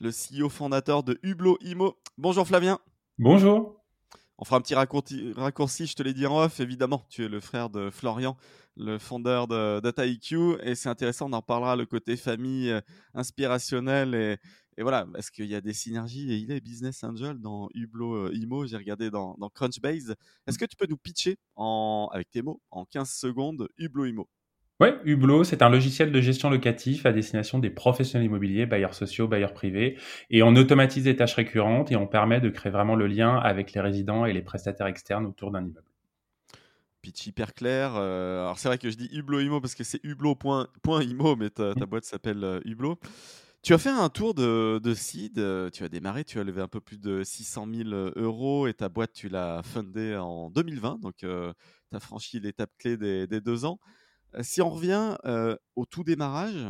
le CEO fondateur de Hublot Imo. Bonjour Flavien. Bonjour. On fera un petit raccourci, je te l'ai dit en off, évidemment. Tu es le frère de Florian, le fondeur de DataIQ, et c'est intéressant, on en parlera, le côté famille euh, inspirationnel, et, voilà, est-ce qu'il y a des synergies, et il est business angel dans Hublot euh, Imo, j'ai regardé dans, Crunchbase. Est-ce que tu peux nous pitcher, en, avec tes mots, en 15 secondes, Hublot Imo? Oui, Hublot, c'est un logiciel de gestion locatif à destination des professionnels immobiliers, bailleurs sociaux, bailleurs privés. Et on automatise les tâches récurrentes et on permet de créer vraiment le lien avec les résidents et les prestataires externes autour d'un immeuble. Pitch hyper clair. Euh, alors c'est vrai que je dis Hublot Imo parce que c'est hublot.imo, mais ta, ta, boîte s'appelle euh, Hublot. Tu as fait un tour de, de seed, euh, tu as démarré, tu as levé un peu plus de 600 000 euros et ta boîte, tu l'as fundée en 2020, donc tu as franchi l'étape clé des, des deux ans. Si on revient au tout démarrage,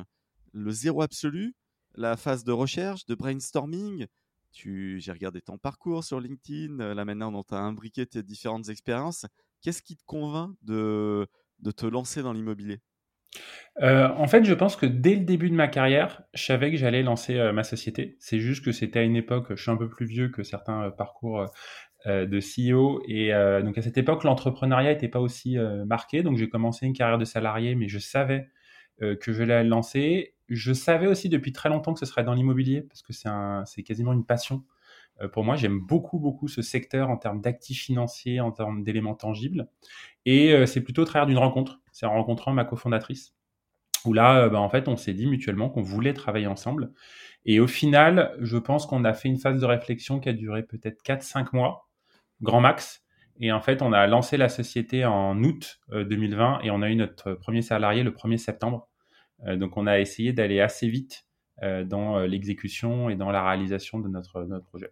le zéro absolu, la phase de recherche, de brainstorming, j'ai regardé ton parcours sur LinkedIn, la manière dont tu as imbriqué tes différentes expériences. Qu'est-ce qui te convainc de, de te lancer dans l'immobilier? En fait, je pense que dès le début de ma carrière, je savais que j'allais lancer ma société. C'est juste que c'était à une époque, je suis un peu plus vieux que certains parcours de CEO. Et euh, donc à cette époque, l'entrepreneuriat n'était pas aussi euh, marqué. Donc j'ai commencé une carrière de salarié, mais je savais que je l'allais lancer. Je savais aussi depuis très longtemps que ce serait dans l'immobilier, parce que c'est quasiment une passion. pour moi, j'aime beaucoup, beaucoup ce secteur en termes d'actifs financiers, en termes d'éléments tangibles. Et c'est plutôt au travers d'une rencontre. C'est en rencontrant ma cofondatrice où là, bah, en fait, on s'est dit mutuellement qu'on voulait travailler ensemble. Et au final, je pense qu'on a fait une phase de réflexion qui a duré peut-être 4-5 mois, grand max. Et en fait, on a lancé la société en août 2020 euh, et on a eu notre premier salarié le 1er septembre. Euh, donc, on a essayé d'aller assez vite euh, dans l'exécution et dans la réalisation de notre, projet.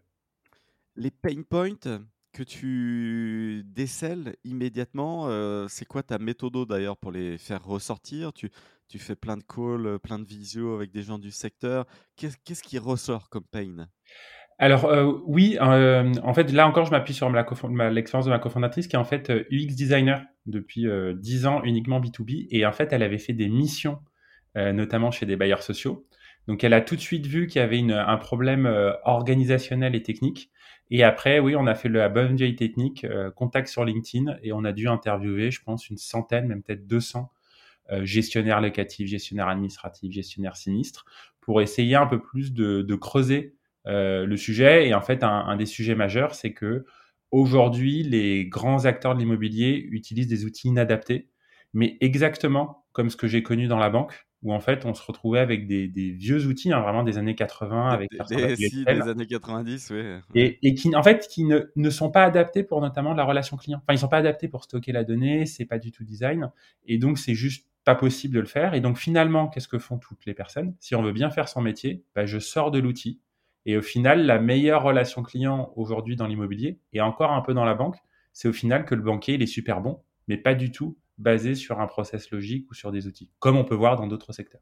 Les pain points que tu décèles immédiatement, c'est quoi ta méthode d'ailleurs pour les faire ressortir? Tu, fais plein de calls, plein de visio avec des gens du secteur. Qu'est-ce qui ressort comme pain? Alors euh, oui, euh, en fait là encore je m'appuie sur l'expérience de ma cofondatrice qui est en fait UX euh, designer depuis 10 ans uniquement B2B et en fait elle avait fait des missions notamment chez des bailleurs sociaux. Donc elle a tout de suite vu qu'il y avait une, un problème organisationnel et technique. Et après, oui, on a fait la bonne vieille technique, contact sur LinkedIn, et on a dû interviewer, je pense, une centaine, même peut-être 200 gestionnaires locatifs, gestionnaires administratifs, gestionnaires sinistres, pour essayer un peu plus de, de creuser euh, le sujet. Et en fait, un, des sujets majeurs, c'est que aujourd'hui, les grands acteurs de l'immobilier utilisent des outils inadaptés, mais exactement comme ce que j'ai connu dans la banque, où en fait, on se retrouvait avec des, vieux outils, hein, vraiment des années 80, avec des, des, des années 90, oui. Et, qui, en fait, qui ne, ne, sont pas adaptés pour notamment la relation client. Enfin, ils sont pas adaptés pour stocker la donnée, c'est pas du tout design, et donc c'est juste pas possible de le faire. Et donc finalement, qu'est-ce que font toutes les personnes? Si on veut bien faire son métier, bah, je sors de l'outil, et au final, la meilleure relation client aujourd'hui dans l'immobilier, et encore un peu dans la banque, c'est au final que le banquier, il est super bon, mais pas du tout basé sur un process logique ou sur des outils, comme on peut voir dans d'autres secteurs.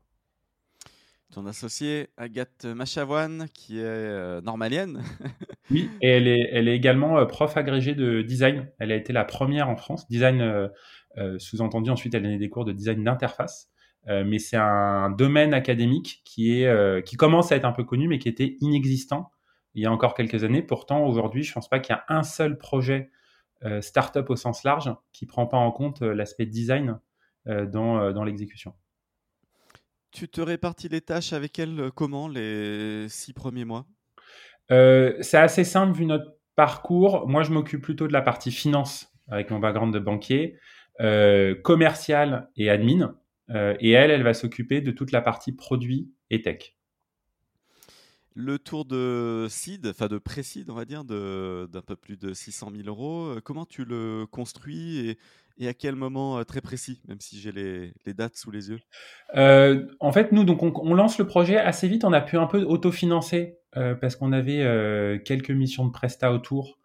Ton associée Agathe Machavoine, qui est euh, normalienne. oui, et elle est, elle est également euh, prof agrégée de design. Elle a été la première en France. Design, euh, sous-entendu, ensuite elle a donné des cours de design d'interface. Euh, mais c'est un domaine académique qui, est, euh, qui commence à être un peu connu, mais qui était inexistant il y a encore quelques années. Pourtant, aujourd'hui, je ne pense pas qu'il y a un seul projet euh, startup au sens large qui ne prend pas en compte l'aspect design dans, dans l'exécution. Tu te répartis les tâches avec elle comment les six premiers mois? C'est assez simple vu notre parcours. Moi, je m'occupe plutôt de la partie finance avec mon background de banquier, commercial et admin. Euh, et elle, elle va s'occuper de toute la partie produit et tech. Le tour de seed, enfin de pré-seed, on va dire, d'un peu plus de 600 000 euros, comment tu le construis et, et à quel moment très précis, même si j'ai les, les, dates sous les yeux? En fait, nous, donc, on, lance le projet assez vite. On a pu un peu autofinancer parce qu'on avait quelques missions de presta autour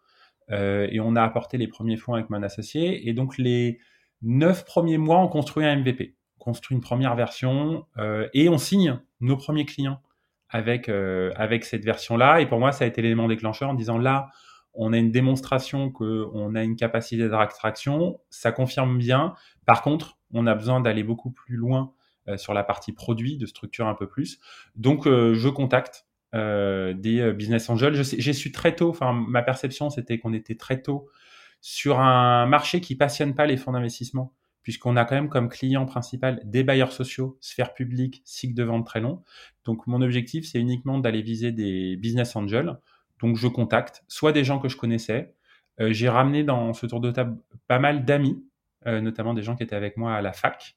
et on a apporté les premiers fonds avec mon associé. Et donc, les neuf premiers mois, on construit un MVP, construit une première version et on signe nos premiers clients avec, avec cette version-là. Et pour moi, ça a été l'élément déclencheur en disant là, on a une démonstration qu'on a une capacité d'attraction, ça confirme bien. Par contre, on a besoin d'aller beaucoup plus loin euh, sur la partie produit, de structure un peu plus. Donc, euh, je contacte euh, des business angels. J'ai su très tôt, enfin, ma perception, c'était qu'on était très tôt sur un marché qui passionne pas les fonds d'investissement, puisqu'on a quand même comme client principal des bailleurs sociaux, sphère publique, cycle de vente très long. Donc, mon objectif, c'est uniquement d'aller viser des business angels donc je contacte soit des gens que je connaissais. Euh, j'ai ramené dans ce tour de table pas mal d'amis, euh, notamment des gens qui étaient avec moi à la fac.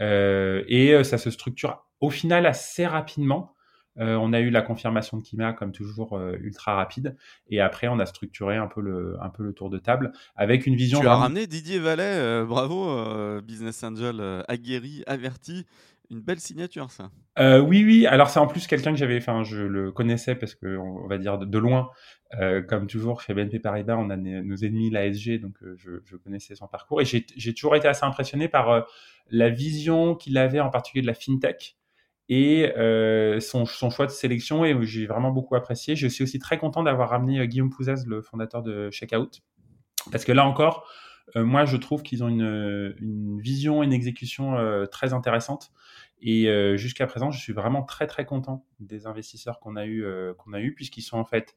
Euh, et ça se structure au final assez rapidement. On a eu la confirmation de Kima, comme toujours, ultra rapide. Et après, on a structuré un peu le, un peu le tour de table avec une vision. Tu as ramené Didier Vallet, bravo, Business Angel aguerri, averti une belle signature, ça. Euh, oui, oui. Alors, c'est en plus quelqu'un que j'avais, enfin, je le connaissais parce que, on va dire, de, loin, euh, comme toujours chez BNP Paribas, on a nos ennemis, l'ASG, donc euh, je, connaissais son parcours. Et j'ai toujours été assez impressionné par la vision qu'il avait, en particulier de la fintech et son, choix de sélection. Et j'ai vraiment beaucoup apprécié. Je suis aussi très content d'avoir ramené Guillaume Pouzaz, le fondateur de Checkout, parce que là encore, moi, je trouve qu'ils ont une, vision, une exécution très intéressante. Et euh, jusqu'à présent, je suis vraiment très très content des investisseurs qu'on a eu euh, qu'on a eu puisqu'ils sont en fait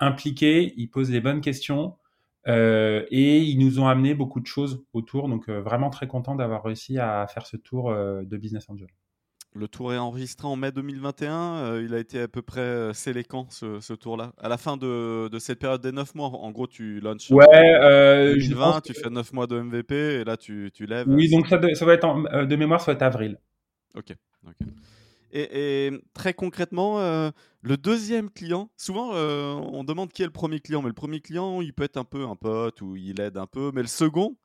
impliqués, ils posent les bonnes questions euh, et ils nous ont amené beaucoup de choses autour. Donc vraiment très content d'avoir réussi à faire ce tour de Business Angel. Le tour est enregistré en mai 2021. il a été à peu près scellé quand ce, tour-là? À la fin de, de, cette période des 9 mois. En gros, tu lances ouais, euh, 2020, tu fais 9 mois de MVP et là tu, tu lèves. Oui, donc ça, ça va être en, de mémoire, ça va être avril. Ok. Et, très concrètement, euh, le deuxième client, souvent euh, on demande qui est le premier client, mais le premier client, il peut être un peu un pote ou il aide un peu, mais le second,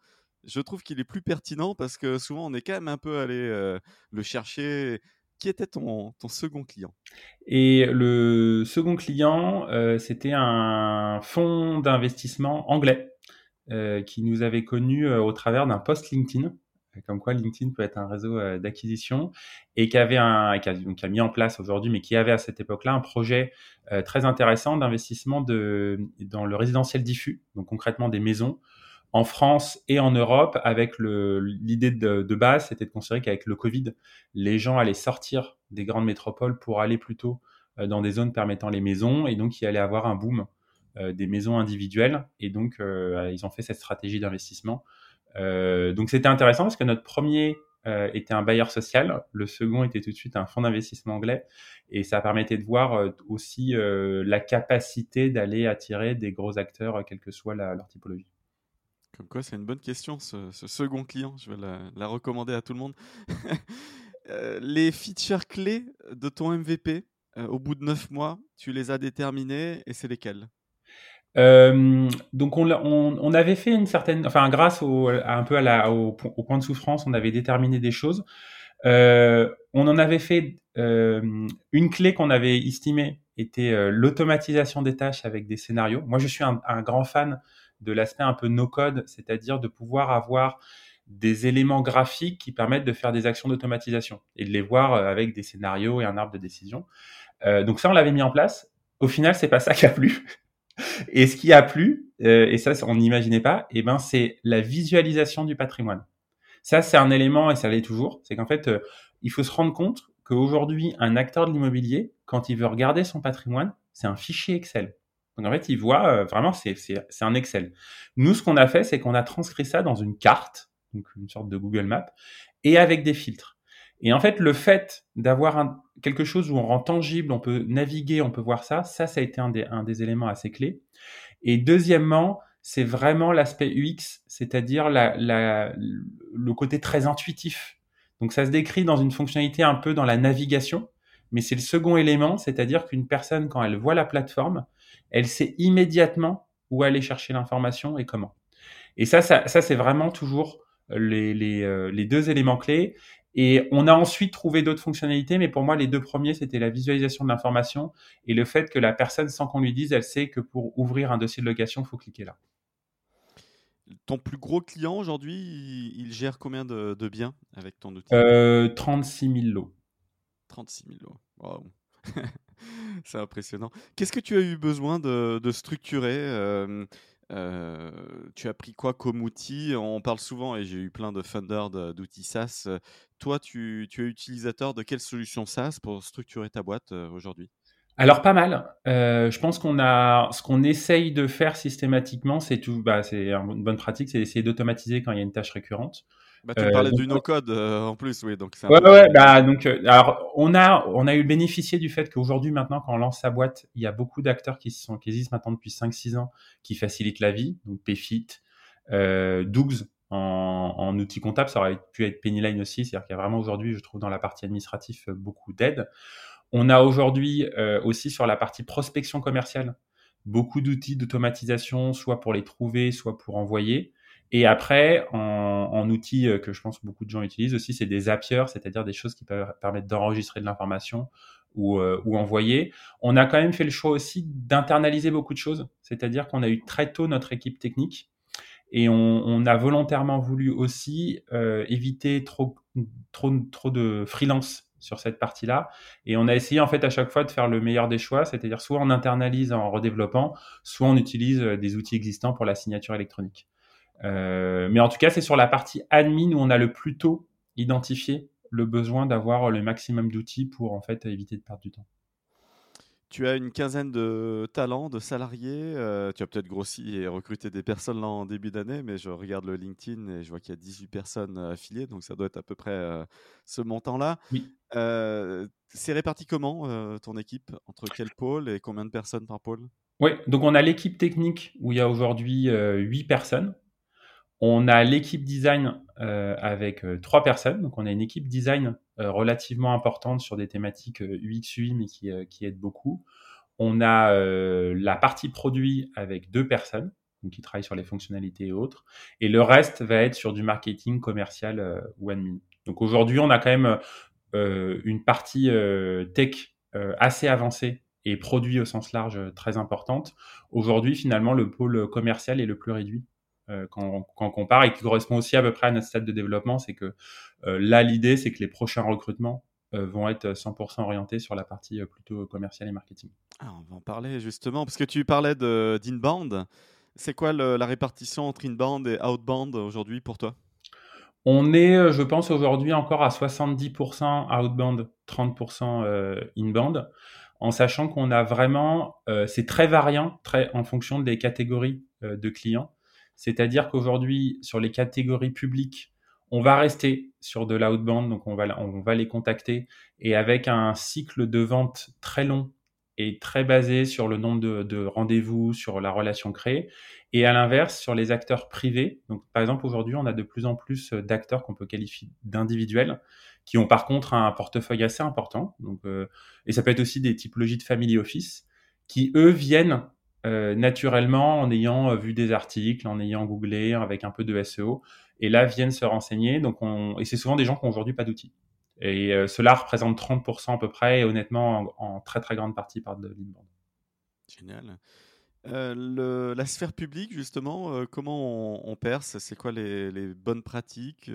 je trouve qu'il est plus pertinent parce que souvent on est quand même un peu allé euh, le chercher. Qui était ton, ton second client? Et le second client, c'était un fonds d'investissement anglais qui nous avait connus au travers d'un post LinkedIn comme quoi LinkedIn peut être un réseau euh, d'acquisition et qui avait un, qui a, donc, a mis en place aujourd'hui, mais qui avait à cette époque-là un projet euh, très intéressant d'investissement dans le résidentiel diffus, donc concrètement des maisons en France et en Europe, avec l'idée de, de, base, c'était de considérer qu'avec le Covid, les gens allaient sortir des grandes métropoles pour aller plutôt euh, dans des zones permettant les maisons, et donc il allait avoir un boom des maisons individuelles, et donc ils ont fait cette stratégie d'investissement euh, donc c'était intéressant parce que notre premier euh, était un bailleur social, le second était tout de suite un fonds d'investissement anglais, et ça permettait de voir euh, aussi la capacité d'aller attirer des gros acteurs, quelle que soit leur typologie. Comme quoi, c'est une bonne question, ce, second client. Je vais la, recommander à tout le monde. les features clés de ton MVP, au bout de neuf mois, tu les as déterminées et c'est lesquelles? Euh, donc on, avait fait une certaine, enfin grâce au, un peu à la, au, point de souffrance, on avait déterminé des choses. Euh, on en avait fait euh, une clé qu'on avait estimée était euh, l'automatisation des tâches avec des scénarios. Moi, je suis un grand fan de l'aspect un peu no-code, c'est-à-dire de pouvoir avoir des éléments graphiques qui permettent de faire des actions d'automatisation et de les voir euh, avec des scénarios et un arbre de décision. Euh, donc ça, on l'avait mis en place. Au final, c'est pas ça qui a plu et ce qui a plu, euh, et ça on n'imaginait pas, et eh ben c'est la visualisation du patrimoine. Ça c'est un élément et ça l'est toujours, c'est qu'en fait euh, il faut se rendre compte qu'aujourd'hui un acteur de l'immobilier, quand il veut regarder son patrimoine, c'est un fichier Excel. Donc en fait il voit euh, vraiment c'est un Excel. Nous ce qu'on a fait c'est qu'on a transcrit ça dans une carte, donc une sorte de Google Maps, et avec des filtres. Et en fait, le fait d'avoir quelque chose où on rend tangible, on peut naviguer, on peut voir ça, ça, ça a été un des, éléments assez clés. Et deuxièmement, c'est vraiment l'aspect UX, c'est-à-dire le côté très intuitif. Donc ça se décrit dans une fonctionnalité un peu dans la navigation, mais c'est le second élément, c'est-à-dire qu'une personne, quand elle voit la plateforme, elle sait immédiatement où aller chercher l'information et comment. Et ça, ça, ça c'est vraiment toujours les, les, euh, les, deux éléments clés. Et on a ensuite trouvé d'autres fonctionnalités, mais pour moi, les deux premiers, c'était la visualisation de l'information et le fait que la personne, sans qu'on lui dise, elle sait que pour ouvrir un dossier de location, il faut cliquer là. Ton plus gros client aujourd'hui, il, gère combien de, biens avec ton outil? Euh, 36 000 lots. 36 000 lots. Wow. C'est impressionnant. Qu'est-ce que tu as eu besoin de, structurer euh, euh, Tu as pris quoi comme outil? On parle souvent, et j'ai eu plein de funders d'outils SaaS. Toi, tu, es utilisateur de quelle solution SaaS pour structurer ta boîte euh, aujourd'hui? Alors pas mal. Je pense qu'on a ce qu'on essaye de faire systématiquement, c'est tout. Bah, c'est une bonne pratique, c'est d'essayer d'automatiser quand il y a une tâche récurrente. Bah, tu parlais du no-code euh, en plus, oui. Donc ouais, ouais, bah, donc, euh, alors, on a, on a eu bénéficié du fait qu'aujourd'hui, maintenant, quand on lance sa boîte, il y a beaucoup d'acteurs qui, sont, qui existent maintenant depuis 5-6 ans qui facilitent la vie. Donc, Payfit, euh, Dougs en, en outil comptable, ça aurait pu être Pennyline aussi. C'est-à-dire qu'il y a vraiment aujourd'hui, je trouve, dans la partie administrative, beaucoup d'aide. On a aujourd'hui euh, aussi sur la partie prospection commerciale beaucoup d'outils d'automatisation, soit pour les trouver, soit pour envoyer. Et après, en, en outils euh, que je pense beaucoup de gens utilisent aussi, c'est des Zapier, c'est-à-dire des choses qui peuvent permettre d'enregistrer de l'information ou, euh, ou, envoyer. On a quand même fait le choix aussi d'internaliser beaucoup de choses, c'est-à-dire qu'on a eu très tôt notre équipe technique et on, on a volontairement voulu aussi euh, éviter trop, trop, trop de freelance sur cette partie-là. Et on a essayé en fait à chaque fois de faire le meilleur des choix, c'est-à-dire soit on internalise en redéveloppant, soit on utilise des outils existants pour la signature électronique. Euh, mais en tout cas, c'est sur la partie admin où on a le plus tôt identifié le besoin d'avoir le maximum d'outils pour en fait éviter de perdre du temps. Tu as une quinzaine de talents, de salariés. Euh, tu as peut-être grossi et recruté des personnes là en début d'année, mais je regarde le LinkedIn et je vois qu'il y a 18 personnes euh, affiliées, donc ça doit être à peu près ce montant-là. Oui. c'est réparti comment ton équipe? Entre quel pôle et combien de personnes par pôle? Oui, donc on a l'équipe technique où il y a aujourd'hui 8 personnes. On a l'équipe design euh, avec euh, trois personnes. Donc, on a une équipe design euh, relativement importante sur des thématiques UX, UI, mais qui, aide beaucoup. On a la partie produit avec deux personnes donc qui travaillent sur les fonctionnalités et autres. Et le reste va être sur du marketing commercial ou admin. Donc, aujourd'hui, on a quand même une partie tech assez avancée et produit au sens large très importante. Aujourd'hui, finalement, le pôle commercial est le plus réduit euh, quand, on compare et qui correspond aussi à peu près à notre stade de développement, c'est que euh, là, l'idée, c'est que les prochains recrutements euh, vont être 100% orientés sur la partie plutôt commerciale et marketing. Ah, on va en parler justement, parce que tu parlais d'inbound. C'est quoi la répartition entre inbound et outbound aujourd'hui pour toi? On est, je pense, aujourd'hui encore à 70% outbound, 30% inbound, en sachant qu'on a vraiment, c'est très variant très, en fonction des catégories de clients. C'est-à-dire qu'aujourd'hui, sur les catégories publiques, on va rester sur de l'outbound, donc on va, on va les contacter, et avec un cycle de vente très long et très basé sur le nombre de, rendez-vous, sur la relation créée, et à l'inverse, sur les acteurs privés. Donc, par exemple, aujourd'hui, on a de plus en plus d'acteurs qu'on peut qualifier d'individuels, qui ont par contre un portefeuille assez important. Donc, euh, et ça peut être aussi des typologies de family office, qui eux viennent euh, naturellement en ayant euh, vu des articles, en ayant googlé, avec un peu de SEO, et là viennent se renseigner. Donc on... Et c'est souvent des gens qui n'ont aujourd'hui pas d'outils. Et euh, cela représente 30% à peu près, et honnêtement, en, très très grande partie par de l'inbound. Génial. le, la sphère publique, justement, comment on, perce? C'est quoi les, les, bonnes pratiques?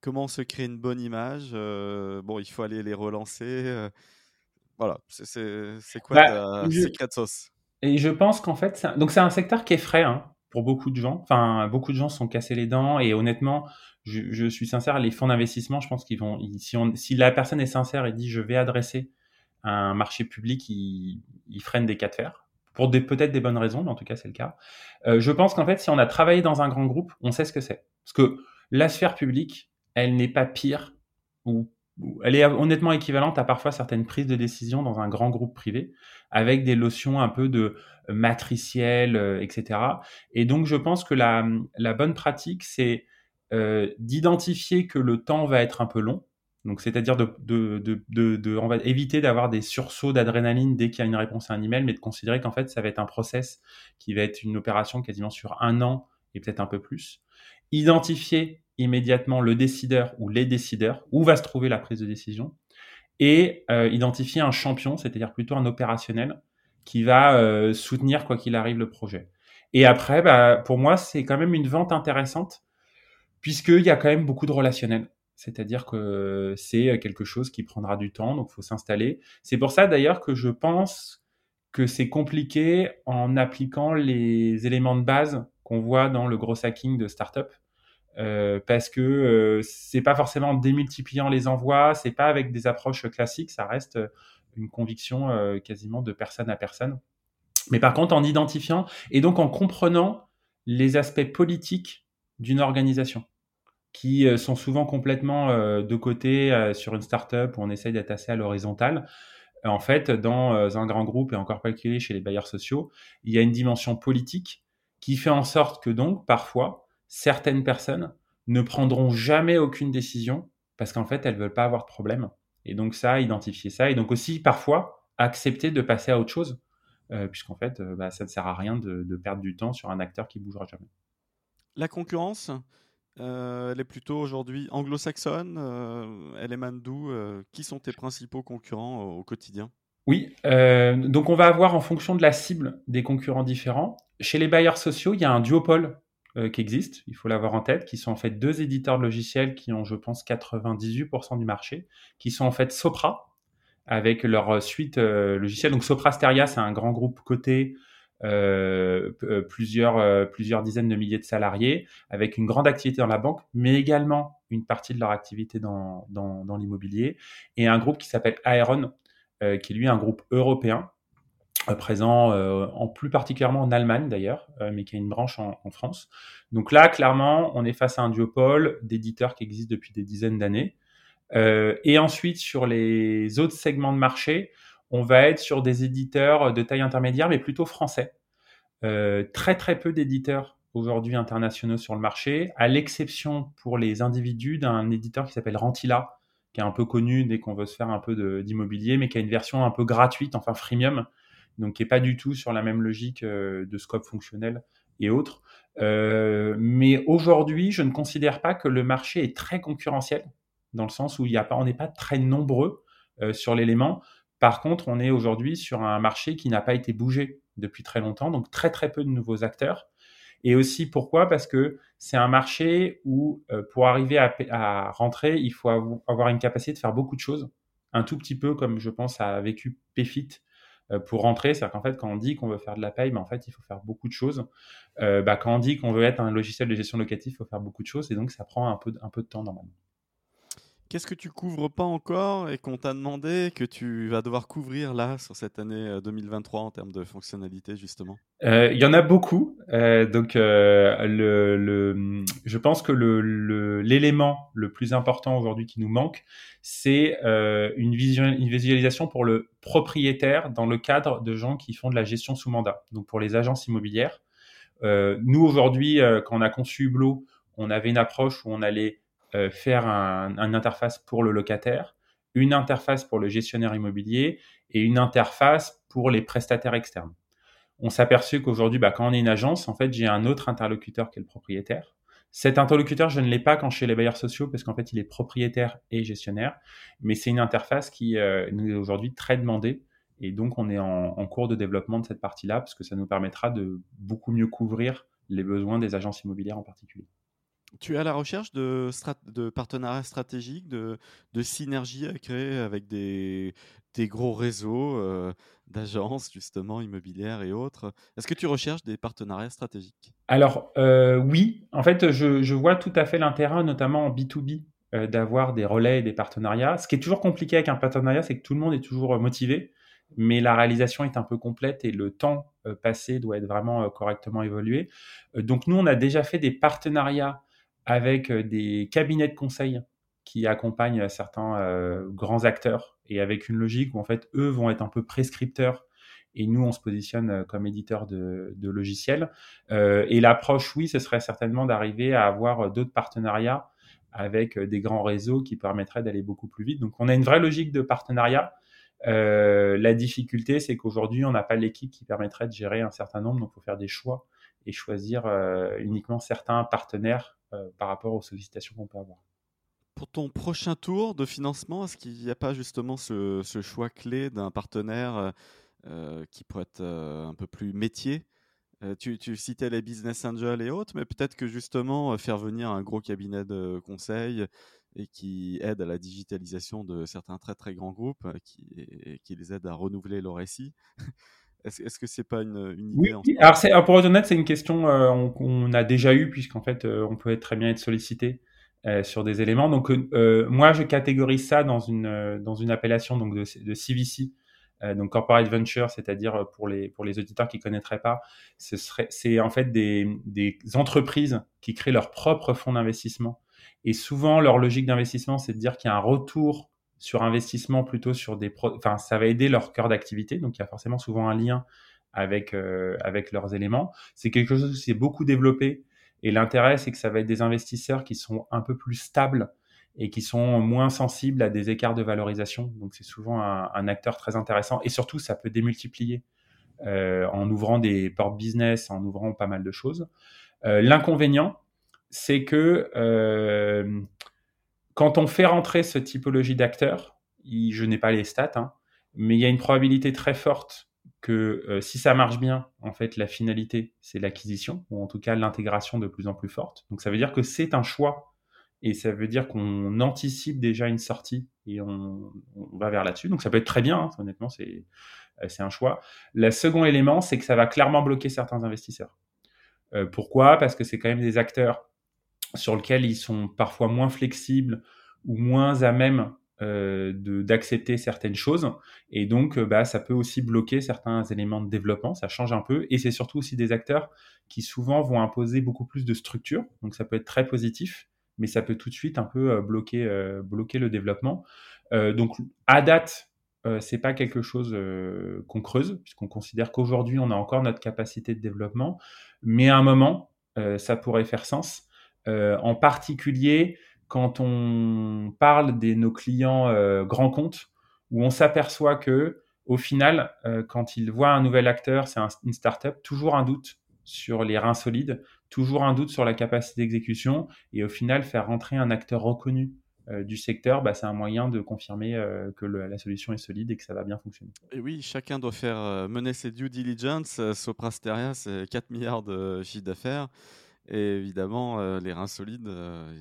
Comment on se crée une bonne image? Bon, il faut aller les relancer. voilà, c'est quoi bah, ta secret sauce? Et je pense qu'en fait, donc c'est un secteur qui est frais hein, pour beaucoup de gens. Enfin, beaucoup de gens sont cassés les dents et honnêtement, je, suis sincère, les fonds d'investissement, je pense qu'ils vont, si, la personne est sincère et dit je vais adresser un marché public, ils, ils freinent des cas de fer pour peut-être des bonnes raisons, mais en tout cas c'est le cas. Euh, je pense qu'en fait, si on a travaillé dans un grand groupe, on sait ce que c'est. Parce que la sphère publique, elle n'est pas pire ou elle est honnêtement équivalente à parfois certaines prises de décision dans un grand groupe privé, avec des notions un peu de matriciel, euh, etc. Et donc, je pense que la, bonne pratique, c'est euh, d'identifier que le temps va être un peu long, Donc, c'est-à-dire de, de, de, de, éviter d'avoir des sursauts d'adrénaline dès qu'il y a une réponse à un email, mais de considérer qu'en fait, ça va être un process qui va être une opération quasiment sur un an et peut-être un peu plus. Identifier immédiatement le décideur ou les décideurs, où va se trouver la prise de décision, et euh, identifier un champion, c'est-à-dire plutôt un opérationnel, qui va euh, soutenir quoi qu'il arrive le projet. Et après, bah, pour moi, c'est quand même une vente intéressante, puisqu'il y a quand même beaucoup de relationnel. C'est-à-dire que c'est quelque chose qui prendra du temps, donc il faut s'installer. C'est pour ça d'ailleurs que je pense que c'est compliqué en appliquant les éléments de base qu'on voit dans le gros hacking de startup. Euh, parce que euh, c'est pas forcément en démultipliant les envois, c'est pas avec des approches classiques, ça reste une conviction euh, quasiment de personne à personne. Mais par contre, en identifiant et donc en comprenant les aspects politiques d'une organisation qui euh, sont souvent complètement euh, de côté euh, sur une startup où on essaye d'être assez à l'horizontale. En fait, dans un grand groupe et encore pas chez les bailleurs sociaux, il y a une dimension politique qui fait en sorte que donc parfois certaines personnes ne prendront jamais aucune décision parce qu'en fait elles veulent pas avoir de problème. Et donc ça, identifier ça et donc aussi parfois accepter de passer à autre chose puisqu'en fait bah, ça ne sert à rien de, de, perdre du temps sur un acteur qui bougera jamais. La concurrence, euh, elle est plutôt aujourd'hui anglo-saxonne. Euh, elle émane d'où euh, Qui sont tes principaux concurrents au quotidien? Oui, donc on va avoir en fonction de la cible des concurrents différents. Chez les bailleurs sociaux, il y a un duopole qui existe, il faut l'avoir en tête, qui sont en fait deux éditeurs de logiciels qui ont, je pense, 98% du marché, qui sont en fait Sopra, avec leur suite logicielle. Donc Sopra Steria, c'est un grand groupe coté euh, euh, plusieurs, euh, plusieurs dizaines de milliers de salariés, avec une grande activité dans la banque, mais également une partie de leur activité dans, dans, dans l'immobilier, et un groupe qui s'appelle Aeron, qui est lui un groupe européen, présent en plus particulièrement en Allemagne d'ailleurs, mais qui a une branche en, France. Donc là, clairement, on est face à un duopole d'éditeurs qui existent depuis des dizaines d'années. et ensuite, sur les autres segments de marché, on va être sur des éditeurs de taille intermédiaire, mais plutôt français. Euh, très très peu d'éditeurs aujourd'hui internationaux sur le marché, à l'exception pour les individus d'un éditeur qui s'appelle Rentila, qui est un peu connu dès qu'on veut se faire un peu d'immobilier, mais qui a une version un peu gratuite, enfin freemium, donc qui est pas du tout sur la même logique euh, de scope fonctionnel et autres. Euh, mais aujourd'hui, je ne considère pas que le marché est très concurrentiel, dans le sens où il y a pas, on n'est pas très nombreux sur l'élément. Par contre, on est aujourd'hui sur un marché qui n'a pas été bougé depuis très longtemps, donc très très peu de nouveaux acteurs. Et aussi pourquoi? Parce que c'est un marché où euh, pour arriver à, rentrer, il faut avoir une capacité de faire beaucoup de choses, un tout petit peu comme je pense a vécu euh, pour rentrer. C'est-à-dire qu'en fait, quand on dit qu'on veut faire de la paye, mais en fait, il faut faire beaucoup de choses. Euh, bah, quand on dit qu'on veut être un logiciel de gestion locative, il faut faire beaucoup de choses, et donc ça prend un peu, un peu de temps normalement. Qu'est-ce que tu couvres pas encore et qu'on t'a demandé que tu vas devoir couvrir là sur cette année 2023 euh, en termes de fonctionnalité justement? Euh, Il y en a beaucoup. Euh, donc je pense que l'élément le, plus important aujourd'hui qui nous manque, c'est une, une visualisation pour le propriétaire dans le cadre de gens qui font de la gestion sous mandat. Donc pour les agences immobilières. nous aujourd'hui, quand on a conçu Hublot, on avait une approche où on allait euh, faire un, interface pour le locataire, une interface pour le gestionnaire immobilier et une interface pour les prestataires externes. On s'est aperçu qu'aujourd'hui, bah, quand on est une agence, en fait, j'ai un autre interlocuteur qui est le propriétaire. Cet interlocuteur, je ne l'ai pas quand suis les bailleurs sociaux parce qu'en fait, il est propriétaire et gestionnaire. Mais c'est une interface qui euh, nous est aujourd'hui très demandée. Et donc, on est en, cours de développement de cette partie-là parce que ça nous permettra de beaucoup mieux couvrir les besoins des agences immobilières en particulier. Tu es à la recherche de, partenariats stratégiques, de, synergies à créer avec des, gros réseaux euh, d'agences justement immobilières et autres. Est-ce que tu recherches des partenariats stratégiques? Alors euh, oui, en fait je, je, vois tout à fait l'intérêt, notamment en B2B, euh, d'avoir des relais et des partenariats. Ce qui est toujours compliqué avec un partenariat, c'est que tout le monde est toujours motivé, mais la réalisation est un peu complète et le temps passé doit être vraiment correctement évolué. donc nous, on a déjà fait des partenariats avec euh, des cabinets de conseil qui accompagnent certains euh, grands acteurs et avec une logique où en fait eux vont être un peu prescripteurs et nous on se positionne euh, comme éditeur de, logiciels. et l'approche, oui, ce serait certainement d'arriver à avoir d'autres partenariats avec des grands réseaux qui permettraient d'aller beaucoup plus vite. Donc on a une vraie logique de partenariat. la difficulté, c'est qu'aujourd'hui, on n'a pas l'équipe qui permettrait de gérer un certain nombre, donc il faut faire des choix et choisir uniquement certains partenaires par rapport aux sollicitations qu'on peut avoir. Pour ton prochain tour de financement, est-ce qu'il n'y a pas justement ce, choix clé d'un partenaire euh, euh, qui pourrait être euh, un peu plus métier? Tu, citais les business angels et autres, mais peut-être que justement faire venir un gros cabinet de conseil et qui aide à la digitalisation de certains très très grands groupes qui, et, qui les aide à renouveler leur récit. Est-ce que c'est pas une, idée oui, alors, pour être honnête, c'est une question qu'on a déjà eue, puisqu'en fait, on peut très bien être sollicité euh, sur des éléments. Donc euh, moi, je catégorise ça dans une euh, dans une appellation donc de, de CVC, donc corporate venture, c'est-à-dire pour les pour les auditeurs qui connaîtraient pas, ce serait c'est en fait des des entreprises qui créent leur propre fonds d'investissement. Et souvent, leur logique d'investissement, c'est de dire qu'il y a un retour sur investissement plutôt sur des enfin ça va aider leur cœur d'activité donc il y a forcément souvent un lien avec avec leurs éléments c'est quelque chose qui s'est beaucoup développé et l'intérêt, c'est que ça va être des investisseurs qui sont un peu plus stables et qui sont moins sensibles à des écarts de valorisation. Donc c'est souvent un, acteur très intéressant. Et surtout, ça peut démultiplier euh, en ouvrant des portes business, en ouvrant pas mal de choses. Euh, l'inconvénient, c'est que euh, quand on fait rentrer ce typologie d'acteurs, je n'ai pas les stats, hein, mais il y a une probabilité très forte que euh, si ça marche bien, en fait, la finalité, c'est l'acquisition, ou en tout cas l'intégration de plus en plus forte. Donc ça veut dire que c'est un choix, et ça veut dire qu'on anticipe déjà une sortie, et on, va vers là-dessus. Donc ça peut être très bien, hein, honnêtement, c'est euh, c'est un choix. Le second élément, c'est que ça va clairement bloquer certains investisseurs. Euh, pourquoi? Parce que c'est quand même des acteurs sur lesquels ils sont parfois moins flexibles ou moins à même euh, d'accepter certaines choses et donc euh, bah, ça peut aussi bloquer certains éléments de développement, ça change un peu et c'est surtout aussi des acteurs qui souvent vont imposer beaucoup plus de structure, donc ça peut être très positif, mais ça peut tout de suite un peu euh, bloquer, bloquer le développement. donc à date, c'est pas quelque chose qu'on creuse puisqu'on considère qu'aujourd'hui on a encore notre capacité de développement, mais à un moment ça pourrait faire sens. En particulier quand on parle de nos clients euh, grands comptes, où on s'aperçoit que, au final, euh, quand ils voient un nouvel acteur, c'est une startup, toujours un doute sur les reins solides, toujours un doute sur la capacité d'exécution, et au final, faire rentrer un acteur reconnu euh, du secteur, bah, c'est un moyen de confirmer que la solution est solide et que ça va bien fonctionner. Et oui, chacun doit faire mener ses due diligence. Sopra Steria, c'est 4 milliards de chiffre d'affaires. Et évidemment, euh, les reins solides, euh,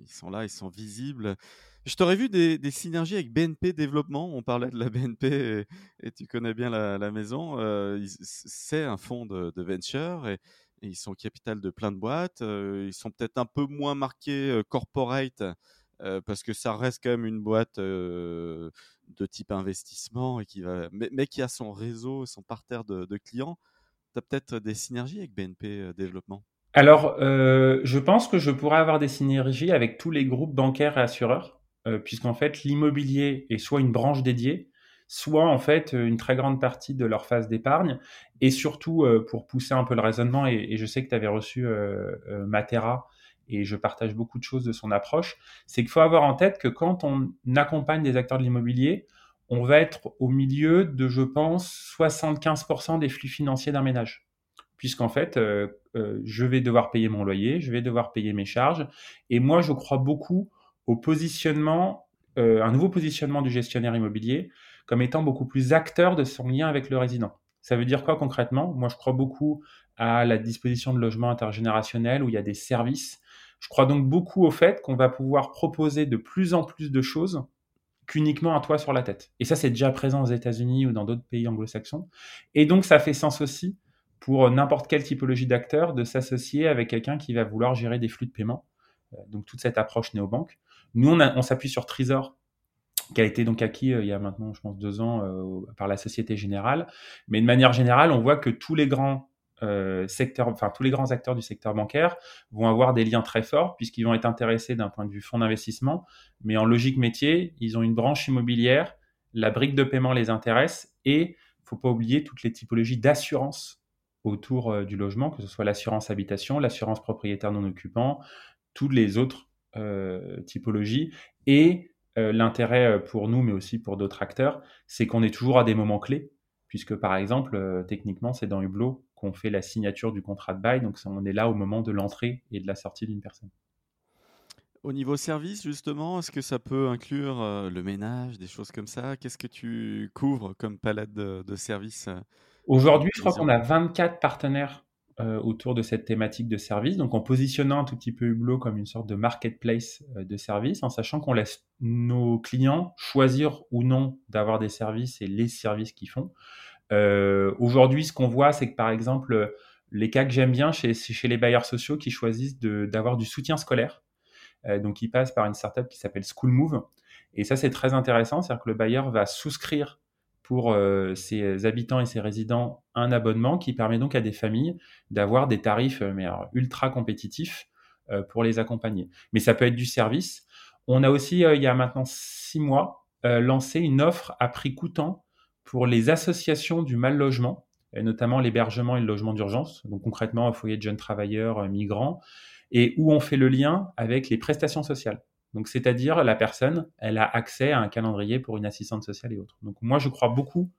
ils sont là, ils sont visibles. Je t'aurais vu des, synergies avec BNP Développement. On parlait de la BNP et, tu connais bien la, maison. Euh, c'est un fonds de, venture et, ils sont capital de plein de boîtes. ils sont peut-être un peu moins marqués corporate parce que ça reste quand même une boîte de type investissement et qui va, mais, qui a son réseau, son parterre de, de clients. Tu as peut-être des synergies avec BNP Développement? Alors, euh, je pense que je pourrais avoir des synergies avec tous les groupes bancaires et assureurs, euh, puisqu'en fait, l'immobilier est soit une branche dédiée, soit en fait une très grande partie de leur phase d'épargne. Et surtout, euh, pour pousser un peu le raisonnement, et, je sais que tu avais reçu Matera, et je partage beaucoup de choses de son approche, c'est qu'il faut avoir en tête que quand on accompagne des acteurs de l'immobilier, on va être au milieu de, je pense, 75% des flux financiers d'un ménage puisqu'en fait, euh, je vais devoir payer mon loyer, je vais devoir payer mes charges. Et moi, je crois beaucoup au positionnement, euh, un nouveau positionnement du gestionnaire immobilier comme étant beaucoup plus acteur de son lien avec le résident. Ça veut dire quoi concrètement? Moi, je crois beaucoup à la disposition de logements intergénérationnels où il y a des services. Je crois donc beaucoup au fait qu'on va pouvoir proposer de plus en plus de choses qu'uniquement un toit sur la tête. Et ça, c'est déjà présent aux États-Unis ou dans d'autres pays anglo-saxons. Et donc, ça fait sens aussi pour n'importe quelle typologie d'acteur de s'associer avec quelqu'un qui va vouloir gérer des flux de paiement. Euh, donc toute cette approche néobanque. Nous, on, s'appuie sur Trésor, qui a été donc acquis euh, il y a maintenant, je pense, deux ans euh, par la Société Générale. Mais de manière générale, on voit que tous les grands secteurs, enfin tous les grands acteurs du secteur bancaire vont avoir des liens très forts puisqu'ils vont être intéressés d'un point de vue fonds d'investissement. Mais en logique métier, ils ont une branche immobilière, la brique de paiement les intéresse et faut pas oublier toutes les typologies d'assurance autour euh, du logement, que ce soit l'assurance habitation, l'assurance propriétaire non occupant, tous les autres typologies. Et l'intérêt pour nous, mais aussi pour d'autres acteurs, c'est qu'on est toujours à des moments clés, puisque par exemple, techniquement, c'est dans Hublot qu'on fait la signature du contrat de bail, donc on est là au moment de l'entrée et de la sortie d'une personne. Au niveau service, justement, est-ce que ça peut inclure euh, le ménage, des choses comme ça? Qu'est-ce que tu couvres comme palette de, services euh, Aujourd'hui, je crois qu'on a 24 partenaires euh, autour de cette thématique de service. Donc, en positionnant un tout petit peu Hublot comme une sorte de marketplace de services, en sachant qu'on laisse nos clients choisir ou non d'avoir des services et les services qu'ils font. Aujourd'hui, ce qu'on voit, c'est que par exemple, les cas que j'aime bien, c'est chez les bailleurs sociaux qui choisissent d'avoir du soutien scolaire. Euh, donc, il passe par une startup qui s'appelle Schoolmove. Et ça, c'est très intéressant. C'est-à-dire que le bailleur va souscrire pour euh, ses habitants et ses résidents un abonnement qui permet donc à des familles d'avoir des tarifs euh, ultra compétitifs pour les accompagner. Mais ça peut être du service. On a aussi, il y a maintenant six mois, lancé une offre à prix coûtant pour les associations du mal logement, notamment l'hébergement et le logement d'urgence, donc concrètement foyer de jeunes travailleurs migrants, et où on fait le lien avec les prestations sociales. Donc, c'est-à-dire la personne, elle a accès à un calendrier pour une assistante sociale et autres. Donc, moi, je crois beaucoup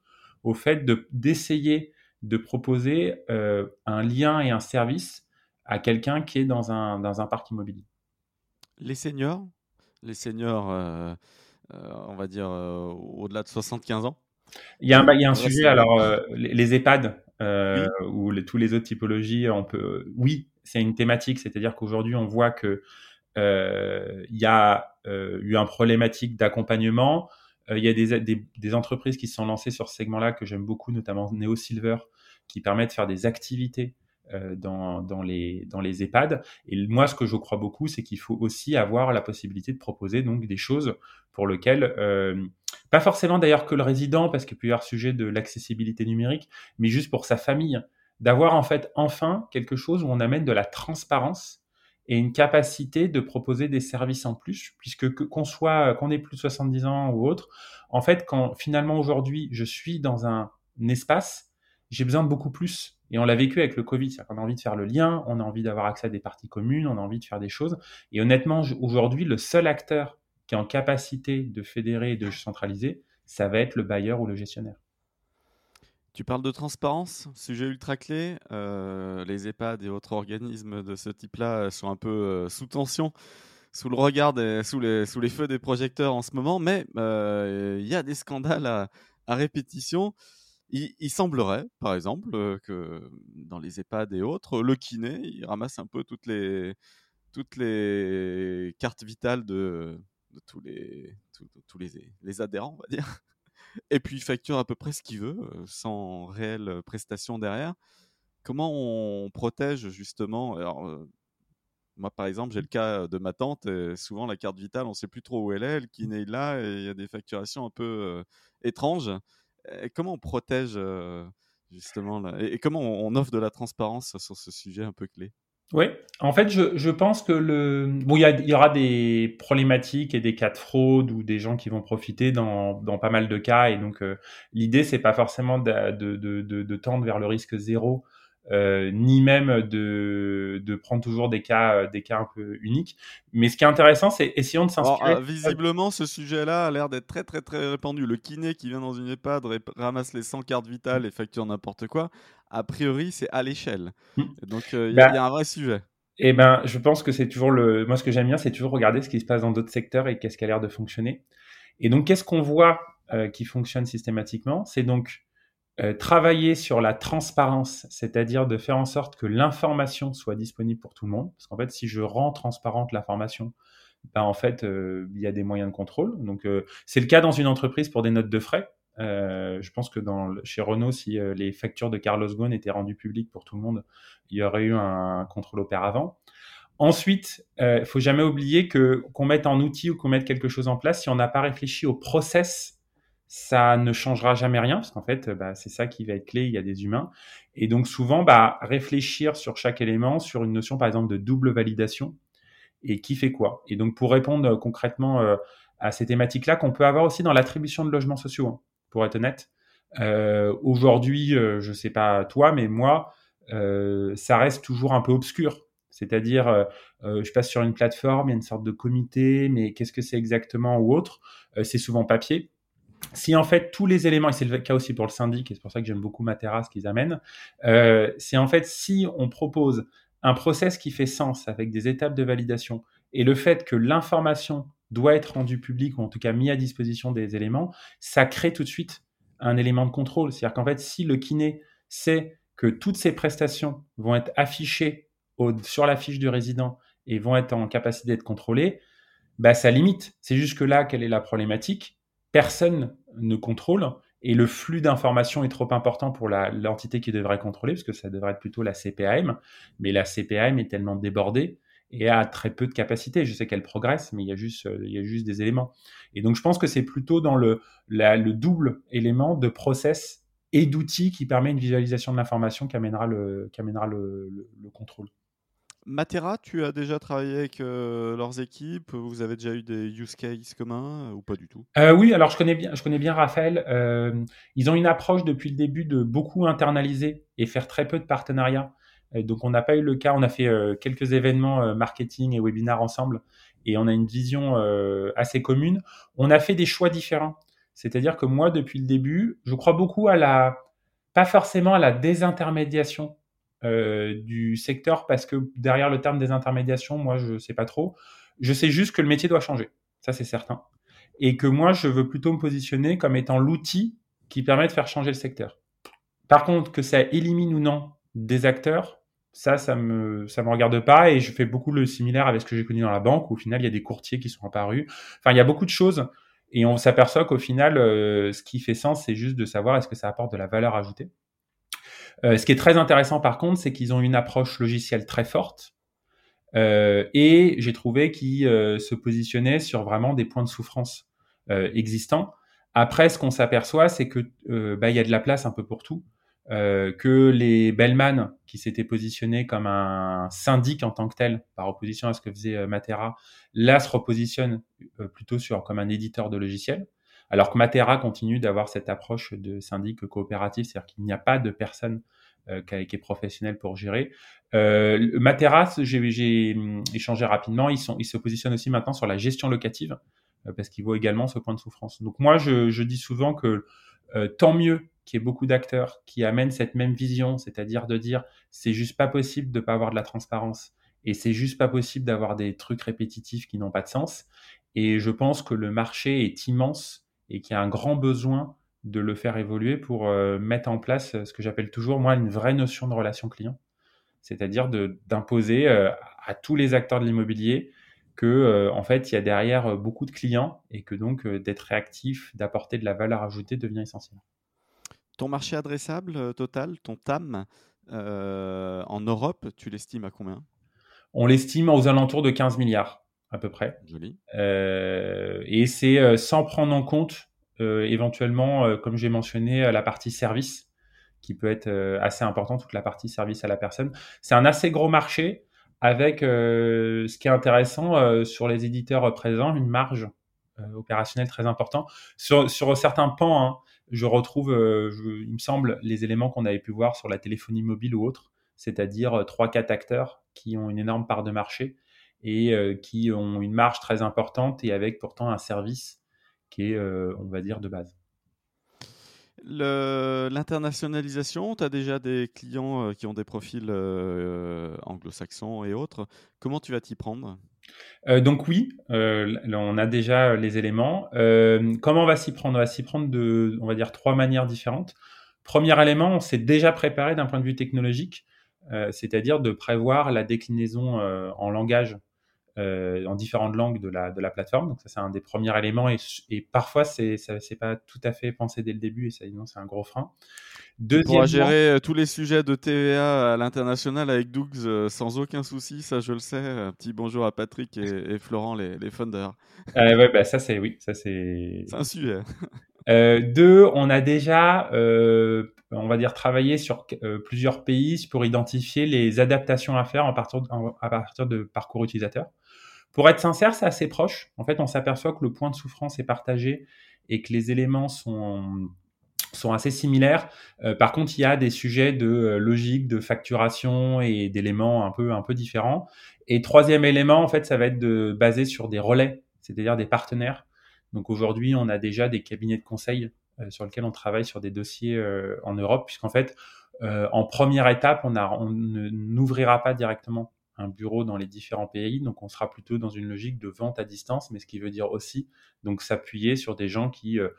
au fait de d'essayer de proposer euh, un lien et un service à quelqu'un qui est dans un, dans un parc immobilier. Les seniors, les seniors, euh, euh, on va dire au-delà de 75 ans? Il y a un, il y a un sujet, alors les, EHPAD ou tous les autres typologies, on peut, oui, c'est une thématique, c'est-à-dire qu'aujourd'hui, on voit que il y a euh, eu un problématique d'accompagnement. Euh, il y a des, entreprises qui se sont lancées sur ce segment-là que j'aime beaucoup, notamment Neo Silver, qui permettent de faire des activités dans, dans, les, dans les EHPAD. Et moi, ce que je crois beaucoup, c'est qu'il faut aussi avoir la possibilité de proposer donc des choses pour lesquelles, pas forcément d'ailleurs que le résident, parce qu'il peut y avoir sujet de l'accessibilité numérique, mais juste pour sa famille d'avoir en fait enfin quelque chose où on amène de la transparence et une capacité de proposer des services en plus, puisque qu'on soit qu'on ait plus de 70 ans ou autre, en fait, quand finalement aujourd'hui je suis dans un, espace, j'ai besoin de beaucoup plus. Et on l'a vécu avec le Covid, c'est-à-dire qu'on a envie de faire le lien, on a envie d'avoir accès à des parties communes, on a envie de faire des choses. Et honnêtement, aujourd'hui, le seul acteur qui est en capacité de fédérer et de centraliser, ça va être le bailleur ou le gestionnaire. Tu parles de transparence, sujet ultra clé. Euh, les EHPAD et autres organismes de ce type-là sont un peu euh, sous tension, sous le regard, sous, les, feux des projecteurs en ce moment, mais euh, il y a des scandales à, répétition. Il, semblerait, par exemple, que dans les EHPAD et autres, le kiné, il ramasse un peu toutes les, cartes vitales de, tous, les adhérents, on va dire et puis il facture à peu près ce qu'il veut, sans réelle prestation derrière. Comment on protège justement Alors, moi, par exemple, j'ai le cas de ma tante. Et souvent, la carte vitale, on ne sait plus trop où elle est. Le kiné est là et il y a des facturations un peu étranges. Et comment on protège justement et, comment on offre de la transparence sur ce sujet un peu clé? Oui, en fait, je, pense que le bon, il y, y, aura des problématiques et des cas de fraude ou des gens qui vont profiter dans, dans pas mal de cas, et donc euh, l'idée c'est pas forcément de, de, de, de, tendre vers le risque zéro, euh, ni même de, de prendre toujours des cas, euh, des cas un peu uniques. Mais ce qui est intéressant, c'est essayons de s'inspirer. Euh, visiblement, ce sujet-là a l'air d'être très, très, très répandu. Le kiné qui vient dans une EHPAD ramasse les 100 cartes vitales et facture n'importe quoi. A priori, c'est à l'échelle. Hmm. Donc, il y, bah, y, a un vrai sujet. Eh ben, je pense que c'est toujours le. Moi, ce que j'aime bien, c'est toujours regarder ce qui se passe dans d'autres secteurs et qu'est-ce qui a l'air de fonctionner. Et donc, qu'est-ce qu'on voit qui fonctionne systématiquement? C'est donc euh, travailler sur la transparence, c'est-à-dire de faire en sorte que l'information soit disponible pour tout le monde. Parce qu'en fait, si je rends transparente l'information, ben en fait, euh, il y a des moyens de contrôle. Donc, euh, c'est le cas dans une entreprise pour des notes de frais. je pense que dans, chez Renault, si les factures de Carlos Ghosn étaient rendues publiques pour tout le monde, il y aurait eu un, contrôle auparavant. Ensuite, il faut jamais oublier que qu'on mette en outil ou qu'on mette quelque chose en place, si on n'a pas réfléchi au process ça ne changera jamais rien parce qu'en fait, bah, c'est ça qui va être clé. Il y a des humains et donc souvent, bah, réfléchir sur chaque élément, sur une notion par exemple de double validation et qui fait quoi? Et donc pour répondre euh, concrètement euh, à ces thématiques-là, qu'on peut avoir aussi dans l'attribution de logements sociaux, hein, pour être honnête. Euh, Aujourd'hui, euh, je sais pas toi, mais moi, ça reste toujours un peu obscur C'est-à-dire, je passe sur une plateforme, il y a une sorte de comité, mais qu'est-ce que c'est exactement ou autre? C'est souvent papier si en fait tous les éléments, et c'est le cas aussi pour le syndic, et c'est pour ça que j'aime beaucoup Matera, ce qu'ils amènent, euh, c'est en fait si on propose un process qui fait sens avec des étapes de validation et le fait que l'information doit être rendue publique ou en tout cas mis à disposition des éléments, ça crée tout de suite un élément de contrôle. C'est-à-dire qu'en fait, si le kiné sait que toutes ces prestations vont être affichées sur la fiche du résident et vont être en capacité d'être contrôlées, bah, ça limite. C'est jusque là quelle est la problématique? Personne ne contrôle et le flux d'informations est trop important pour l'entité qui devrait contrôler, parce que ça devrait être plutôt la CPAM, mais la CPAM est tellement débordée et a très peu de capacité. Je sais qu'elle progresse, mais il y, a juste, juste des éléments. Et donc je pense que c'est plutôt dans le, le double élément de process et d'outils qui permet une visualisation de l'information qui amènera, le contrôle. Matera, tu as déjà travaillé avec euh, leurs équipes? Vous avez déjà eu des use cases communs euh, ou pas du tout? Euh, Oui, alors je connais bien, je connais bien Raphaël. ils ont une approche depuis le début de beaucoup internaliser et faire très peu de partenariats. donc on n'a pas eu le cas. On a fait quelques événements marketing et webinars ensemble et on a une vision assez commune. On a fait des choix différents. C'est-à-dire que moi, depuis le début, je crois beaucoup à la, pas forcément à la désintermédiation euh, du secteur parce que derrière le terme des intermédiations, moi, je sais pas trop. Je sais juste que le métier doit changer. Ça, c'est certain. Et que moi, je veux plutôt me positionner comme étant l'outil qui permet de faire changer le secteur. Par contre, que ça élimine ou non des acteurs, ça, ça me, ça me regarde pas et je fais beaucoup le similaire avec ce que j'ai connu dans la banque où au final, il y a des courtiers qui sont apparus. Enfin, il y a beaucoup de choses et on s'aperçoit qu'au final, euh, ce qui fait sens, c'est juste de savoir est-ce que ça apporte de la valeur ajoutée. Euh, ce qui est très intéressant par contre, c'est qu'ils ont une approche logicielle très forte. Euh, et j'ai trouvé qu'ils euh, se positionnaient sur vraiment des points de souffrance existants. Après, ce qu'on s'aperçoit, c'est que bah, y a de la place un peu pour tout. que les Bellman, qui s'étaient positionnés comme un syndic en tant que tel, par opposition à ce que faisait Matera, là se repositionnent plutôt sur comme un éditeur de logiciels. Alors que Matera continue d'avoir cette approche de syndic coopératif, c'est-à-dire qu'il n'y a pas de personne euh, qui, est professionnelle pour gérer. Euh, Matera, j'ai hum, échangé rapidement, ils, sont, ils se positionnent aussi maintenant sur la gestion locative, euh, parce qu'ils voient également ce point de souffrance. Donc moi, je, je dis souvent que euh, tant mieux qu'il y ait beaucoup d'acteurs qui amènent cette même vision, c'est-à-dire de dire c'est juste pas possible de pas avoir de la transparence et c'est juste pas possible d'avoir des trucs répétitifs qui n'ont pas de sens. Et je pense que le marché est immense et qu'il y a un grand besoin de le faire évoluer pour euh, mettre en place ce que j'appelle toujours, moi, une vraie notion de relation client. C'est-à-dire d'imposer euh, à tous les acteurs de l'immobilier que, euh, en fait, il y a derrière beaucoup de clients et que donc d'être réactif, d'apporter de la valeur ajoutée devient essentiel. Ton marché adressable total, ton TAM, en Europe, tu l'estimes à combien? On l'estime aux alentours de 15 milliards à peu près. Joli. Euh, et c'est euh, sans prendre en compte euh, éventuellement, comme j'ai mentionné, la partie service qui peut être assez importante, toute la partie service à la personne. C'est un assez gros marché avec ce qui est intéressant sur les éditeurs présents, une marge opérationnelle très importante. Sur, sur certains pans, hein, je retrouve, il me semble, les éléments qu'on avait pu voir sur la téléphonie mobile ou autre, c'est-à-dire 3-4 acteurs qui ont une énorme part de marché et euh, qui ont une marge très importante et avec pourtant un service qui est, euh, on va dire, de base. L'internationalisation, tu as déjà des clients euh, qui ont des profils anglo-saxons et autres. Comment tu vas t'y prendre? Donc oui, on a déjà les éléments. comment on va s'y prendre? On va s'y prendre de, on va dire, trois manières différentes. Premier élément, on s'est déjà préparé d'un point de vue technologique, c'est-à-dire de prévoir la déclinaison en langage euh, en différentes langues de la, de la plateforme. Donc ça, c'est un des premiers éléments. Et, et parfois, c'est c'est pas tout à fait pensé dès le début et ça, c'est un gros frein. Deuxièmement, tu gérer euh, tous les sujets de TVA à l'international avec Dougs euh, sans aucun souci, ça je le sais. Un petit bonjour à Patrick et, Florent, les, les funders. ouais, bah, ça c'est oui, ça c'est. C'est un sujet. Deux, on a déjà, on va dire, travaillé sur plusieurs pays pour identifier les adaptations à faire à partir, à partir de parcours utilisateurs. Pour être sincère, c'est assez proche. En fait, on s'aperçoit que le point de souffrance est partagé et que les éléments sont, sont assez similaires. par contre, il y a des sujets de logique, de facturation et d'éléments un peu, un peu différents. Et troisième élément, en fait, ça va être de basé sur des relais, c'est-à-dire des partenaires. Donc aujourd'hui, on a déjà des cabinets de conseil sur lesquels on travaille sur des dossiers en Europe, puisqu'en fait, en première étape, on, a, on n'ouvrira pas directement un bureau dans les différents pays. Donc, on sera plutôt dans une logique de vente à distance, mais ce qui veut dire aussi donc s'appuyer sur des gens qui, euh,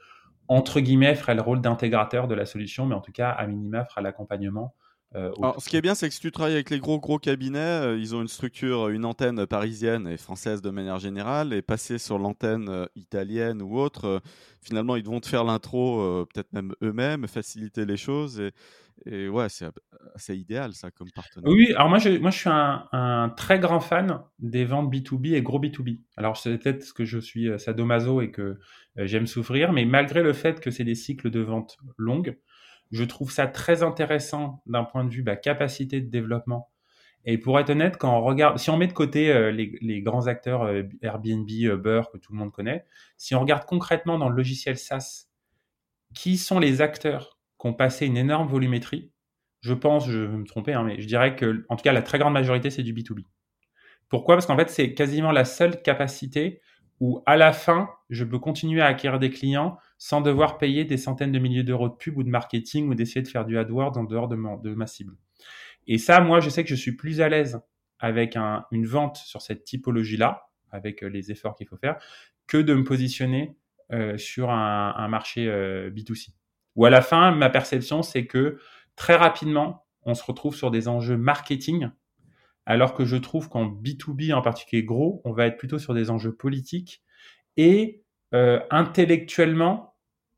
entre guillemets, feraient le rôle d'intégrateur de la solution, mais en tout cas, à minima, fera l'accompagnement. Euh, Alors, ce qui est bien, c'est que si tu travailles avec les gros gros cabinets, euh, ils ont une structure, une antenne parisienne et française de manière générale, et passer sur l'antenne italienne ou autre, finalement, ils vont te faire l'intro, peut-être même eux-mêmes, faciliter les choses. Et, et ouais, c'est idéal ça comme partenaire. Oui, alors moi je, moi, je suis un, très grand fan des ventes B2B et gros B2B. Alors c'est peut-être ce que je suis euh, sadomaso et que euh, j'aime souffrir, mais malgré le fait que c'est des cycles de vente longues, je trouve ça très intéressant d'un point de vue bah, capacité de développement. Et pour être honnête, quand on regarde, si on met de côté euh, les, grands acteurs Airbnb, Uber que tout le monde connaît, si on regarde concrètement dans le logiciel SaaS, qui sont les acteurs qui ont passé une énorme volumétrie? Je pense, je vais me tromper, hein, mais je dirais que, en tout cas, la très grande majorité, c'est du B2B. Pourquoi? Parce qu'en fait, c'est quasiment la seule capacité où, à la fin, je peux continuer à acquérir des clients sans devoir payer des centaines de milliers d'euros de pub ou de marketing ou d'essayer de faire du AdWords en dehors de ma, cible. Et ça, moi, je sais que je suis plus à l'aise avec une vente sur cette typologie-là, avec euh, les efforts qu'il faut faire, que de me positionner euh, sur un, marché euh, B2C. Ou à la fin, ma perception, c'est que très rapidement, on se retrouve sur des enjeux marketing, alors que je trouve qu'en B2B, en particulier gros, on va être plutôt sur des enjeux politiques et euh, intellectuellement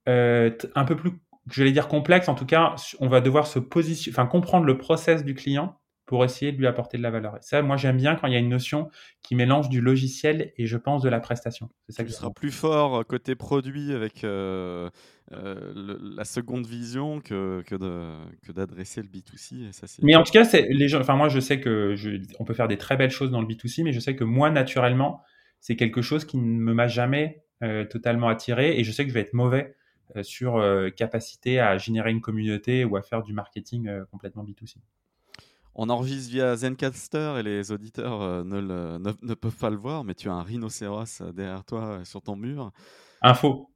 euh, un peu plus, je vais dire complexe. En tout cas, on va devoir se positionner, enfin comprendre le process du client pour essayer de lui apporter de la valeur. Et ça, moi, j'aime bien quand il y a une notion qui mélange du logiciel et je pense de la prestation. C'est ça qui sera plus fort euh, côté produit avec euh, euh, la seconde vision que, que, d'adresser le B2C. Et ça, mais en tout cas, c'est les gens. Enfin, moi, je sais que je, on peut faire des très belles choses dans le B2C, mais je sais que moi, naturellement, c'est quelque chose qui ne me m'a jamais totalement attiré et je sais que je vais être mauvais sur capacité à générer une communauté ou à faire du marketing complètement B2C. On enregistre via Zencaster et les auditeurs euh, ne, ne, peuvent pas le voir, mais tu as un rhinocéros euh, derrière toi euh, sur ton mur. Info.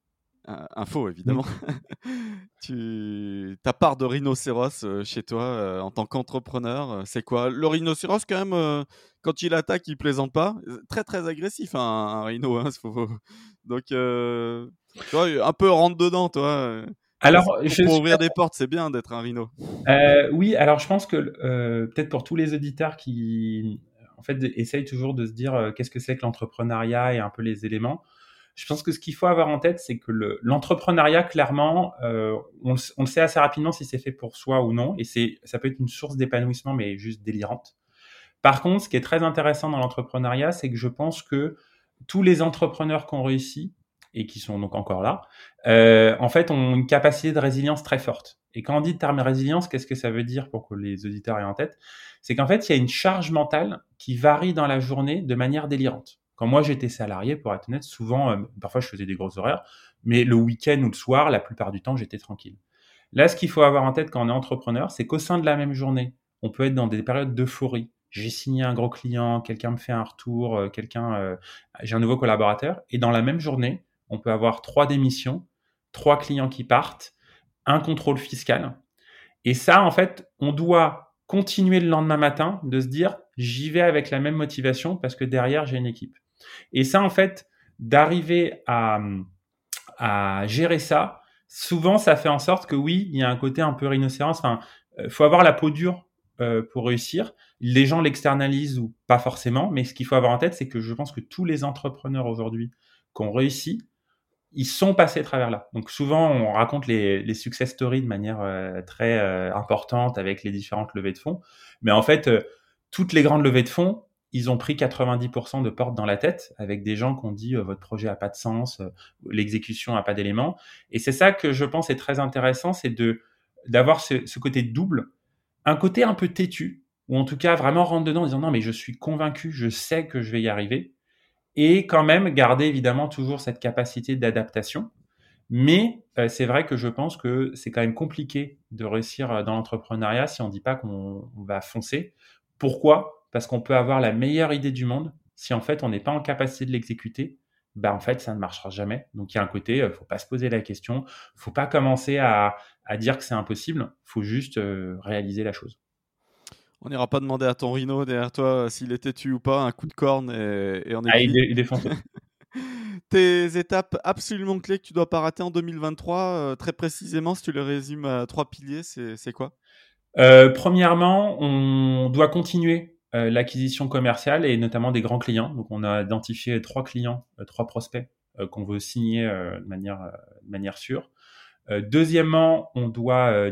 Info, évidemment. tu... Ta part de rhinocéros chez toi en tant qu'entrepreneur, c'est quoi? Le rhinocéros, quand même, quand il attaque, il plaisante pas. Très, très agressif, hein, un rhino. Hein, Donc, tu vois, un peu rentre dedans, toi. Alors, pour, je ouvrir des portes, c'est bien d'être un rhino. Euh, oui, alors je pense que euh, peut-être pour tous les auditeurs qui, en fait, essayent toujours de se dire euh, qu'est-ce que c'est que l'entrepreneuriat et un peu les éléments. Je pense que ce qu'il faut avoir en tête, c'est que l'entrepreneuriat, clairement, on, le sait assez rapidement si c'est fait pour soi ou non, et c'est, ça peut être une source d'épanouissement, mais juste délirante. Par contre, ce qui est très intéressant dans l'entrepreneuriat, c'est que je pense que tous les entrepreneurs qui ont réussi, et qui sont donc encore là, euh, en fait, ont une capacité de résilience très forte. Et quand on dit terme résilience, qu'est-ce que ça veut dire pour que les auditeurs aient en tête? C'est qu'en fait, il y a une charge mentale qui varie dans la journée de manière délirante. Quand moi j'étais salarié, pour être honnête, souvent, euh, parfois je faisais des gros horaires, mais le week-end ou le soir, la plupart du temps, j'étais tranquille. Là, ce qu'il faut avoir en tête quand on est entrepreneur, c'est qu'au sein de la même journée, on peut être dans des périodes d'euphorie. J'ai signé un gros client, quelqu'un me fait un retour, euh, quelqu'un, j'ai un nouveau collaborateur, et dans la même journée, on peut avoir trois démissions, trois clients qui partent, un contrôle fiscal. Et ça, en fait, on doit continuer le lendemain matin de se dire, j'y vais avec la même motivation parce que derrière, j'ai une équipe. Et ça, en fait, d'arriver à, gérer ça, souvent, ça fait en sorte que oui, il y a un côté un peu rhinocéros. Enfin, euh, faut avoir la peau dure euh, pour réussir. Les gens l'externalisent ou pas forcément, mais ce qu'il faut avoir en tête, c'est que je pense que tous les entrepreneurs aujourd'hui qui ont réussi, ils sont passés à travers là. Donc souvent, on raconte les, les success stories de manière euh, très importante avec les différentes levées de fonds. Mais en fait, toutes les grandes levées de fonds, ils ont pris 90% de portes dans la tête avec des gens qui ont dit votre projet a pas de sens, l'exécution a pas d'éléments. Et c'est ça que je pense est très intéressant, c'est de d'avoir ce, côté double, un côté un peu têtu, ou en tout cas vraiment rentre dedans en disant non mais je suis convaincu, je sais que je vais y arriver et quand même garder évidemment toujours cette capacité d'adaptation. Mais c'est vrai que je pense que c'est quand même compliqué de réussir dans l'entrepreneuriat si on ne dit pas qu'on va foncer. Pourquoi? Parce qu'on peut avoir la meilleure idée du monde. Si en fait on n'est pas en capacité de l'exécuter, bah en fait ça ne marchera jamais. Donc il y a un côté, il faut pas se poser la question, faut pas commencer à, à dire que c'est impossible, faut juste réaliser la chose. On n'ira pas demander à ton rhino derrière toi s'il est têtu ou pas, un coup de corne et, et on est. Ah, il. Tes étapes absolument clés que tu dois pas rater en 2023, euh, très précisément, si tu les résumes à trois piliers, c'est quoi? Euh, Premièrement, on doit continuer euh, l'acquisition commerciale et notamment des grands clients. Donc, on a identifié trois clients, trois prospects qu'on veut signer de manière, manière sûre. deuxièmement, on doit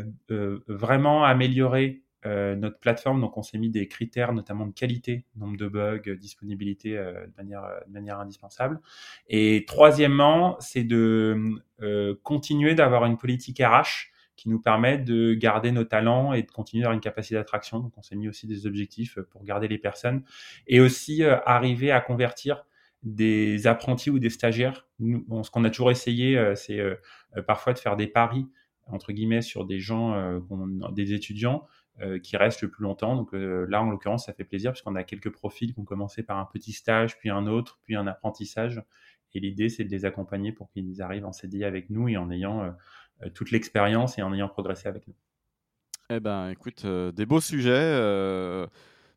vraiment améliorer euh, notre plateforme, donc on s'est mis des critères notamment de qualité, nombre de bugs, disponibilité euh, de, manière, de manière indispensable. Et troisièmement, c'est de euh, continuer d'avoir une politique RH qui nous permet de garder nos talents et de continuer d'avoir une capacité d'attraction. Donc on s'est mis aussi des objectifs pour garder les personnes et aussi arriver à convertir des apprentis ou des stagiaires. Ce qu'on a toujours essayé, c'est parfois de faire des paris entre guillemets sur des gens, des étudiants euh, qui restent le plus longtemps. Donc euh, là, en l'occurrence, ça fait plaisir puisqu'on a quelques profils qui ont commencé par un petit stage, puis un autre, puis un apprentissage. Et l'idée, c'est de les accompagner pour qu'ils arrivent en CDI avec nous et en ayant euh, toute l'expérience et en ayant progressé avec nous. Eh ben, écoute, des beaux sujets.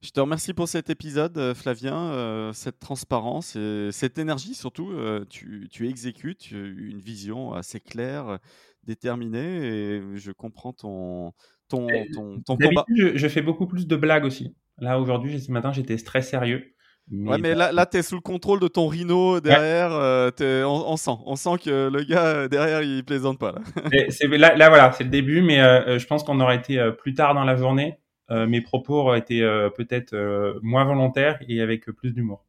Je te remercie pour cet épisode, Flavien, cette transparence et cette énergie surtout. tu, tu, exécutes une vision assez claire, déterminée et je comprends ton, ton, ton, ton combat. Je, je, fais beaucoup plus de blagues aussi. Là, aujourd'hui, ce matin, j'étais très sérieux. Mais ouais, mais là, là tu es sous le contrôle de ton rhino derrière. Euh, on, sent, on sent que le gars euh, derrière, il plaisante pas. Là, là, là, voilà, c'est le début, mais euh, je pense qu'on aurait été plus tard dans la journée. mes propos auraient été peut-être moins volontaires et avec plus d'humour.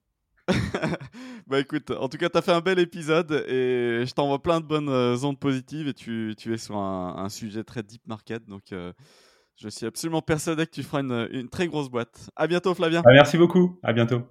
bah écoute, en tout cas, tu as fait un bel épisode et je t'envoie plein de bonnes euh, ondes positives et tu, tu es sur un, sujet très deep market. Donc, euh, je suis absolument persuadé que tu feras une, très grosse boîte. À bientôt, Flavien. Bah, merci beaucoup. À bientôt.